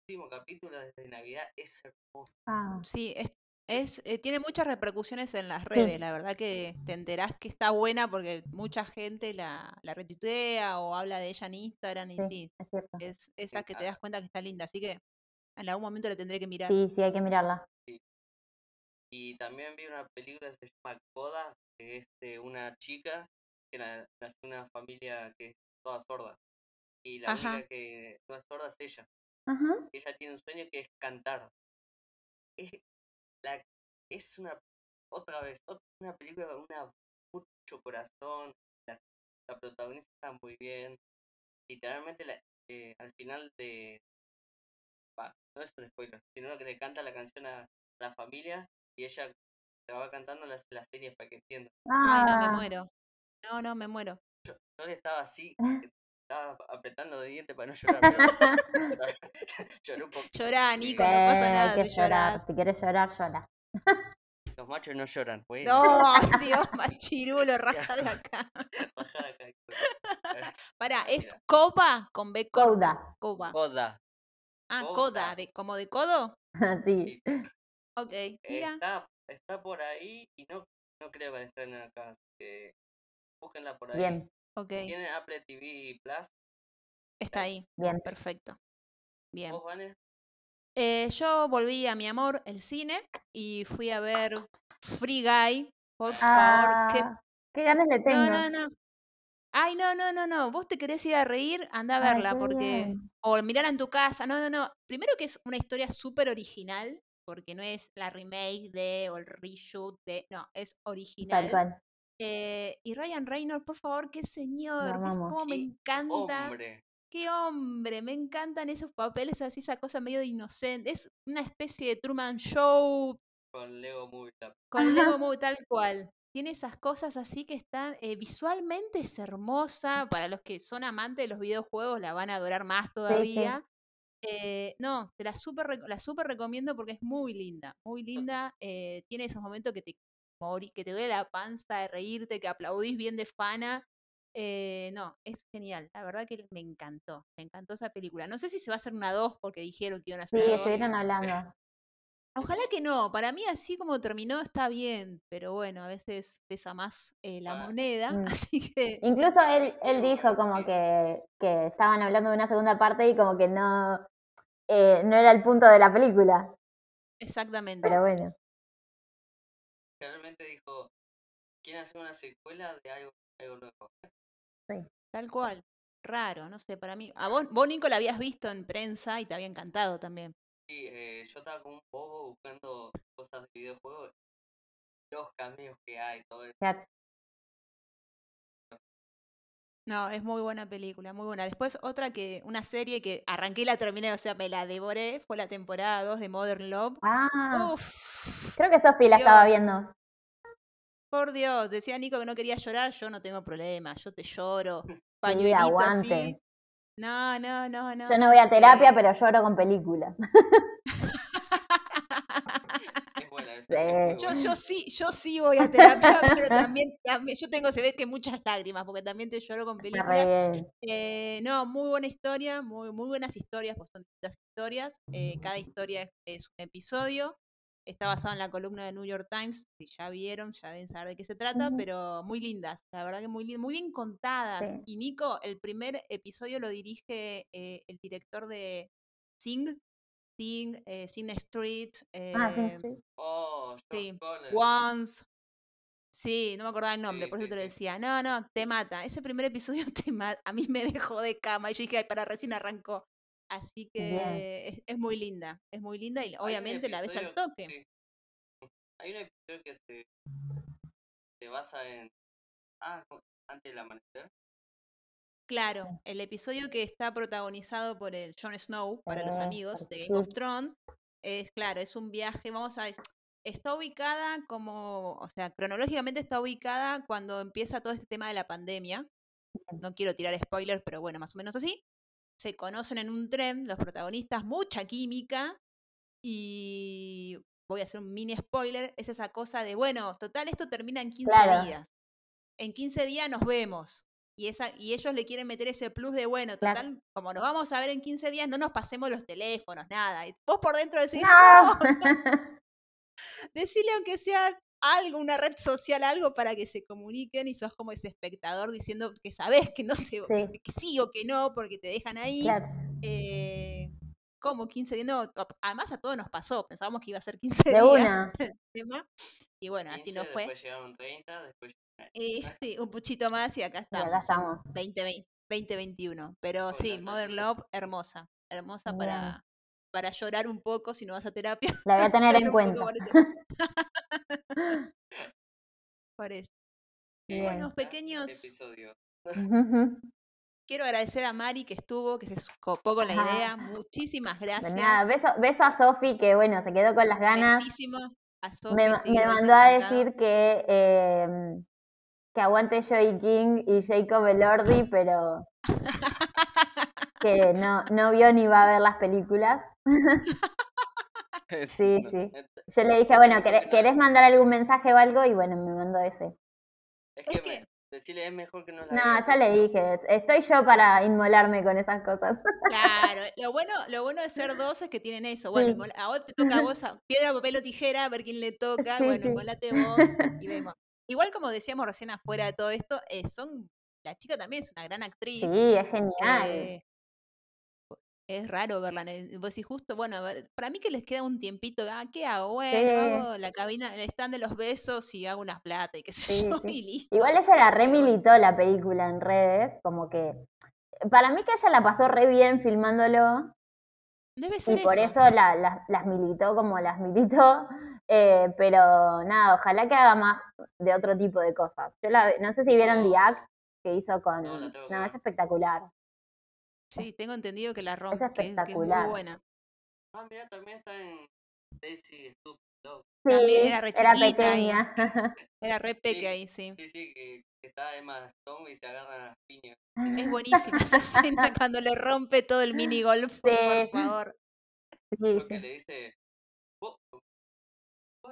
último capítulo desde Navidad es hermoso. Ah, Sí, es, es, eh, tiene muchas repercusiones en las redes. La verdad que te enterás que está buena porque mucha gente la, la retuitea o habla de ella en Instagram y sí, sí, es cierto. es esa que te ah. das cuenta que está linda. Así que en algún momento la tendré que mirar. Sí, sí, hay que mirarla. Y también vi una película que se llama Coda, que es de una chica que na- nació en una familia que es toda sorda. Y la Ajá. única que no es sorda es ella. Ajá. Ella tiene un sueño que es cantar. Es, la, es una, otra vez, ot- una película con una, mucho corazón. La, la protagonista está muy bien. Literalmente la- eh, al final de... no es un spoiler, sino que le canta la canción a la familia y ella se va cantando las, las series para que entienda. Ay, no, me Ah, muero. No, no, me muero. Yo, yo le estaba así, estaba apretando los dientes para no llorar. pero Lloré un poco. Llorá, sí, Nico, no pasa hay nada que si llorar. Si quieres llorar, llora. Los machos no lloran. No, Dios, machirulo, raja de acá. Bajá de acá, de- Pará, ¿es copa con B? Coda. Coba. Coda. Ah, Coda. coda, de, como de codo. sí. Ok, mira. Está, está por ahí y no, no creo que estén acá. que búsquenla por ahí. Bien, Ok, Tiene Apple TV Plus. está ahí. bien. Perfecto. Bien. ¿Vos, Vane? Eh, yo volví a mi amor, el cine, y fui a ver Free Guy. Por favor, qué Ah, qué ganas le tengo. No, no, no. Ay, no, no, no, no. Vos te querés ir a reír, anda a verla, porque. bien. O mirarla en tu casa. No, no, no. Primero que es una historia súper original, porque no es la remake de o el reshoot de. No, es Tal original. cual. Eh, y Ryan Reynolds, por favor, qué señor, cómo me encanta. Hombre. Qué hombre, me encantan esos papeles así, esa cosa medio de inocente. Es una especie de Truman Show Con Lego Movie con Lego Movie tal cual. Tiene esas cosas así que están eh, visualmente es hermosa. Para los que son amantes de los videojuegos, la van a adorar más Sí, sí. todavía. Eh, no, te la reco- la super recomiendo porque es muy linda, muy linda. eh, tiene esos momentos que te que te duele la panza de reírte, que aplaudís bien de fana. Eh, no, es genial. La verdad que me encantó. Me encantó esa película. No sé si se va a hacer una 2 porque dijeron que iban a hacer Sí, una 2. estuvieron hablando. Ojalá que no. Para mí así como terminó está bien. Pero bueno, a veces pesa más eh, la Ah. moneda. Mm. Así que... Incluso él, él Pero dijo como que, que estaban hablando de una segunda parte y como que no, eh, no era el punto de la película. Exactamente. Pero bueno. Realmente dijo, quieren hacer una secuela de algo, algo nuevo. Tal cual. Raro, no sé, para mí. A vos, vos, Nico, la habías visto en prensa y te había encantado también. Sí, eh, yo estaba como un bobo buscando cosas de videojuegos. Los cambios que hay, todo eso. No, es muy buena película, muy buena. Después otra que, una serie que arranqué y la terminé, o sea, me la devoré, fue la temporada 2 de Modern Love. Ah, Uf, creo que Sofi la estaba viendo. por Dios, decía Nico que no quería llorar, yo no tengo problema, yo te lloro. Sí, Pañuelito aguante. así. No, no, no, no. Yo no voy a terapia, Eh, pero lloro con películas. Yo, yo sí, yo sí voy a terapia, pero también, también yo tengo, se ve que muchas lágrimas, porque también te lloro con películas. Eh, no, muy buena historia, muy, muy buenas historias, pues son distintas historias. eh, cada historia es, es un episodio. Está basado en la columna de New York Times. Si ya vieron, ya deben saber de qué se trata, pero muy lindas. La verdad que muy, lin- muy bien contadas. Sí. Y Nico, el primer episodio lo dirige eh, el director de Sing, Eh, Sing Street, Ah, Sin eh, Street. Oh, sí. Once. Sí, no me acordaba el nombre, Sí, por eso sí, te lo sí. decía. No, no, te mata. Ese primer episodio te mata. A mí me dejó de cama y yo dije, "Ay, para recién arrancó. Así que es, es muy linda, es muy linda y obviamente la ves al toque. sí. Hay un episodio que se, se basa en. Ah, antes del amanecer. Claro, el episodio que está protagonizado por el Jon Snow, para los Eh, amigos de Game of. Thrones, es claro, es un viaje, vamos a decir, está ubicada como, o sea, cronológicamente está ubicada cuando empieza todo este tema de la pandemia. No quiero tirar spoilers, pero bueno, más o menos así. Se conocen en un tren los protagonistas, mucha química y voy a hacer un mini spoiler, es esa cosa de, bueno, total, esto termina en 15 Claro. días. En 15 días nos vemos. Y, esa, y ellos le quieren meter ese plus de, bueno, Claro. total, como nos vamos a ver en 15 días, no nos pasemos los teléfonos, nada. Y vos por dentro decís, No. no, decirle aunque sea algo, una red social, algo para que se comuniquen y sos como ese espectador diciendo que sabés que no sé, Sí. que, sí o que no, porque te dejan ahí. Claro. Eh, ¿Cómo 15 días? No, además a todos nos pasó, pensábamos que iba a ser 15 De días una. y bueno, así 15, no fue. después llegaron 30, después. Y sí, un puchito más y acá Y estamos. acá en estamos. 2020, 2021. Pero sí, salud. Love, hermosa. Hermosa Bien. para, para llorar un poco si no vas a terapia. La voy a tener en cuenta. por ese- por eso. Qué Bien. Bueno, gran pequeños, Episodio. quiero agradecer a Mari que estuvo, que se copó con la Ajá. idea. Muchísimas De gracias. nada, beso, beso a Sofi que bueno, se quedó con las ganas. Besísimo a. Me, sí, mandó a decir que, eh, que aguante Joey King y Jacob Elordi, pero que no, no vio ni va a ver las películas. Sí, sí. Yo le dije, bueno, ¿querés, que mandar algún mensaje o algo? Y bueno, me mandó ese. Es Es que, que- me- decirle es mejor que no la No, vea, ya le dije, estoy yo para inmolarme con esas cosas. Claro, lo bueno, lo bueno de ser dos es que tienen eso. Bueno, Sí. ahora te toca a vos, a- piedra, papel o tijera, a ver quién le toca. Sí, bueno, sí. inmolate vos y vemos. Igual como decíamos recién afuera de todo esto, eh, son la chica también es una gran actriz. Sí, es genial. eh, es raro verla. Vos decís justo, bueno, ver, para mí que les queda un tiempito, ah, ¿qué hago? Bueno, Sí. hago la cabina, el stand de los besos y hago unas plata y qué sé Sí, yo, sí. y listo. Igual ella la remilitó la película en redes, como que. Para mí que ella la pasó re bien filmándolo Debe ser y por eso. eso la- la- las militó como las militó. Eh, pero nada, ojalá que haga más de otro tipo de cosas. Yo la, no sé si vieron The Act que hizo con. No, la tengo que No, ver. es espectacular. Sí, tengo entendido que la rompe, Es que, que es muy espectacular. buena. Ah, mira, también está en Daisy Stupid Love. Sí, También era re era chiquita ahí. pequeña. Era re peque Sí. ahí, sí. Sí, sí, que, que está Emma Stone y se agarran las piñas. Es buenísima esa escena cuando le rompe todo el mini golf, por Sí. favor. Sí, Creo que sí. le dice, vos,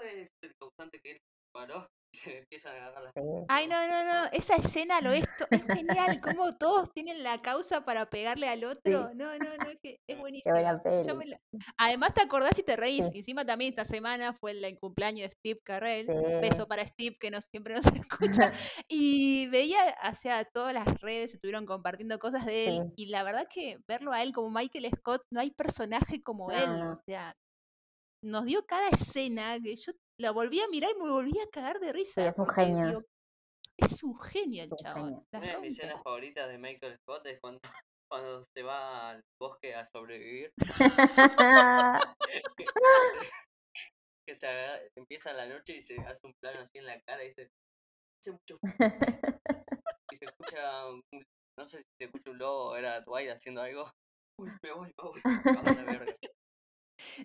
eres el causante que él paró y se empiezan a agarrar las sí. Ay, no, no, no, esa escena lo es, to- es genial, como todos tienen la causa para pegarle al otro. No, no, no, es, que es la- Además te acordás y te reís. Sí. Encima también esta semana fue el, el cumpleaños de Steve Carell. Sí. Beso para Steve, que no siempre nos escucha. Y veía, o sea, todas las redes estuvieron compartiendo cosas de él. Sí. Y la verdad que verlo a él como Michael Scott, no hay personaje como No, él. O sea, nos dio cada escena que yo la volví a mirar y me volví a cagar de risa. es un genio. digo, es un genio el la Una de mis escenas favoritas de Michael Scott es cuando, cuando se va al bosque a sobrevivir, que, se agarra- empieza la noche y se hace un plano así en la cara y dice, hace mucho frío", y se escucha un, no sé si se escucha un lobo, era Dwight haciendo algo, uy, me voy, me voy, me voy a la verga.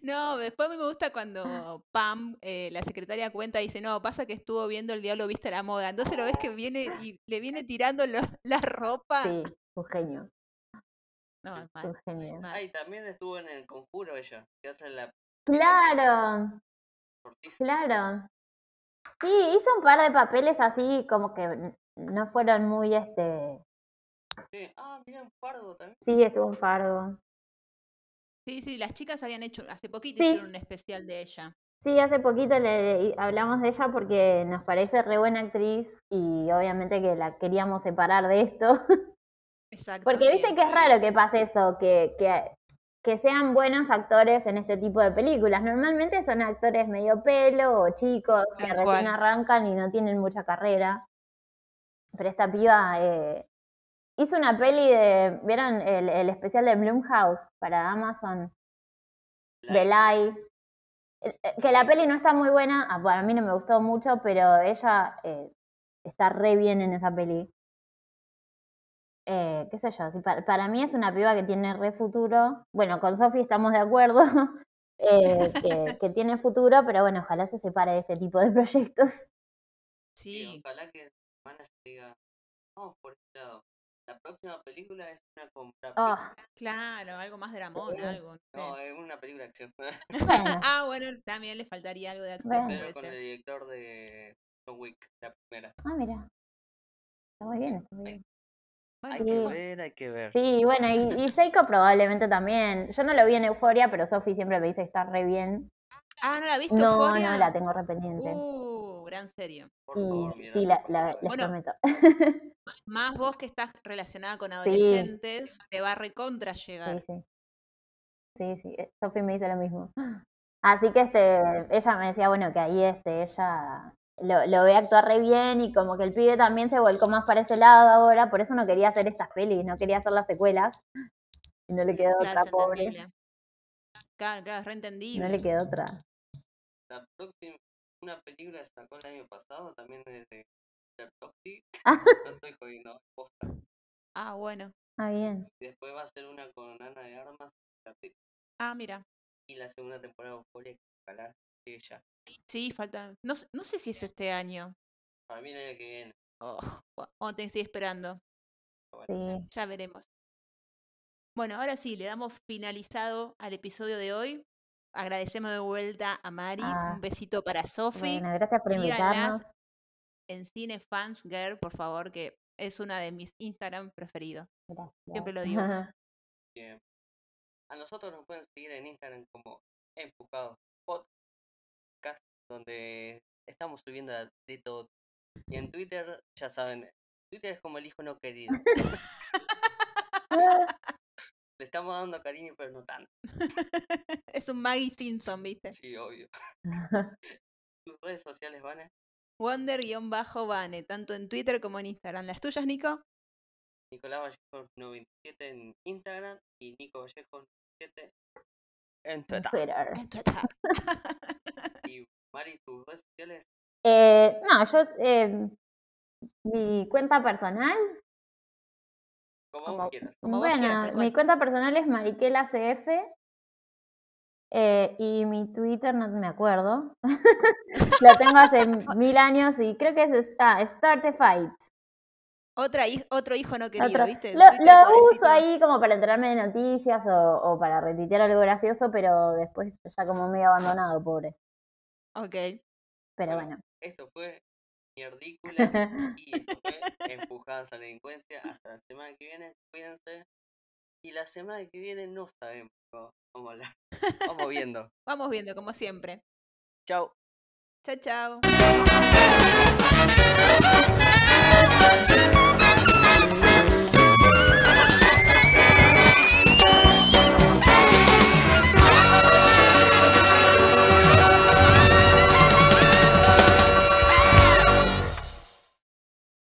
No, después a mí me gusta cuando Pam, eh, la secretaria, cuenta y dice, no, pasa que estuvo viendo el diablo viste la moda. Entonces lo ves que viene y le viene tirando lo- la ropa. Sí, un genio. No, es Un mal, genio. mal. Ay, también estuvo en el conjuro ella, que hace la Claro, claro. Sí, hizo un par de papeles así como que no fueron muy este. Sí. Ah, mira, un fardo también. Sí, estuvo en Fargo. Sí, sí, las chicas habían hecho, hace poquito Sí. hicieron un especial de ella. Sí, hace poquito le, hablamos de ella porque nos parece re buena actriz y obviamente que la queríamos separar de esto. Exacto. Porque viste que es raro que pase eso, que, que, que sean buenos actores en este tipo de películas. Normalmente son actores medio pelo o chicos que recién arrancan y no tienen mucha carrera. Pero esta piba eh, hizo una peli de. ¿Vieron el, el especial de Blumhouse para Amazon? De Lie. Eh, eh, Que la peli no está muy buena, ah, bueno, a mí no me gustó mucho, pero ella eh, está re bien en esa peli. Eh, qué sé yo, sí, para, para mí es una piba que tiene re futuro. Bueno, con Sofi estamos de acuerdo eh, que, que tiene futuro, pero bueno, ojalá se separe de este tipo de proyectos. Sí, ojalá que vamos por este lado. La próxima película es una con Pitt. Ah, claro, algo más dramón, algo. no es una película de acción. bueno, ah, bueno, también le faltaría algo de acción, Bueno. Pero con ser. el director de John Wick, la primera. ah, mira. Está muy bien, está muy bien. Hay Sí. que ver, hay que ver. Sí, bueno, y, y Jacob probablemente también. Yo no lo vi en Euforia, pero Sofi siempre me dice que está re bien. Ah, ¿no la viste, No, Euphoria? no, la tengo re pendiente. Uh, gran serie. Por y favor, sí, la, la- les Bueno, prometo. Más vos que estás relacionada con adolescentes, te va a recontra llegar. Sí, sí. Sí, sí. eh, Sofi me dice lo mismo. Así que este, ella me decía, bueno, que ahí este, ella lo, lo ve actuar re bien y como que el pibe también se volcó más para ese lado ahora, por eso no quería hacer estas pelis, no quería hacer las secuelas. Y no le quedó Claro, otra, pobre. Claro, claro, es No le quedó otra. La próxima, una película que sacó el año pasado, también es de Mr. Toxic. Ah. No estoy jodiendo, posta. Ah, bueno. Ah, bien. Y después va a ser una con Ana de Armas Ah, mira. y la segunda temporada de Euphoria, que ya. Sí, falta. No, no sé si es este año. Para mí el año que viene. Oh, te estoy esperando. Sí. Ya veremos. Bueno, ahora sí, le damos finalizado al episodio de hoy. Agradecemos de vuelta a Mari. Ah, Un besito para Sofi. Bueno, gracias por síganlas. invitarnos. En Girl, por favor, que es una de mis Instagram preferidos. Gracias. Siempre lo digo. Bien. A nosotros nos pueden seguir en Instagram como Empujados Podcast, donde estamos subiendo de todo. Y en Twitter, ya saben, Twitter es como el hijo no querido. Estamos dando cariño, pero no tanto. es un Maggie Simpson, ¿viste? Sí, obvio. ¿Tus redes sociales, Vane? Wonder-Bane, tanto en Twitter como en Instagram. ¿Las tuyas, Nico? Nicolás Vallejo 97 en Instagram y Nico Vallejo 97 en Twitter. Twitter. En Twitter. Y Mari, tus redes sociales, Eh, no, yo, eh, mi cuenta personal, como Como- vos quieras. Como vos bueno, quieras, mi cuenta personal es Mariquela CF eh, y mi Twitter no me acuerdo. Lo tengo hace mil años y creo que es, ah, Start a Fight. Otra, otro hijo no querido, Otro- ¿viste? Lo, uso ahí como para enterarme de noticias o, o para retuitear algo gracioso, pero después está como medio abandonado, pobre. Ok. Pero Bueno. bueno. Esto fue Mierdículas y esto fue Empujadas a la Delincuencia. Hasta la semana que viene, cuídense. Y la semana que viene no sabemos cómo cómo hablar. Vamos viendo. Vamos viendo, como siempre. Chao. Chao, chao.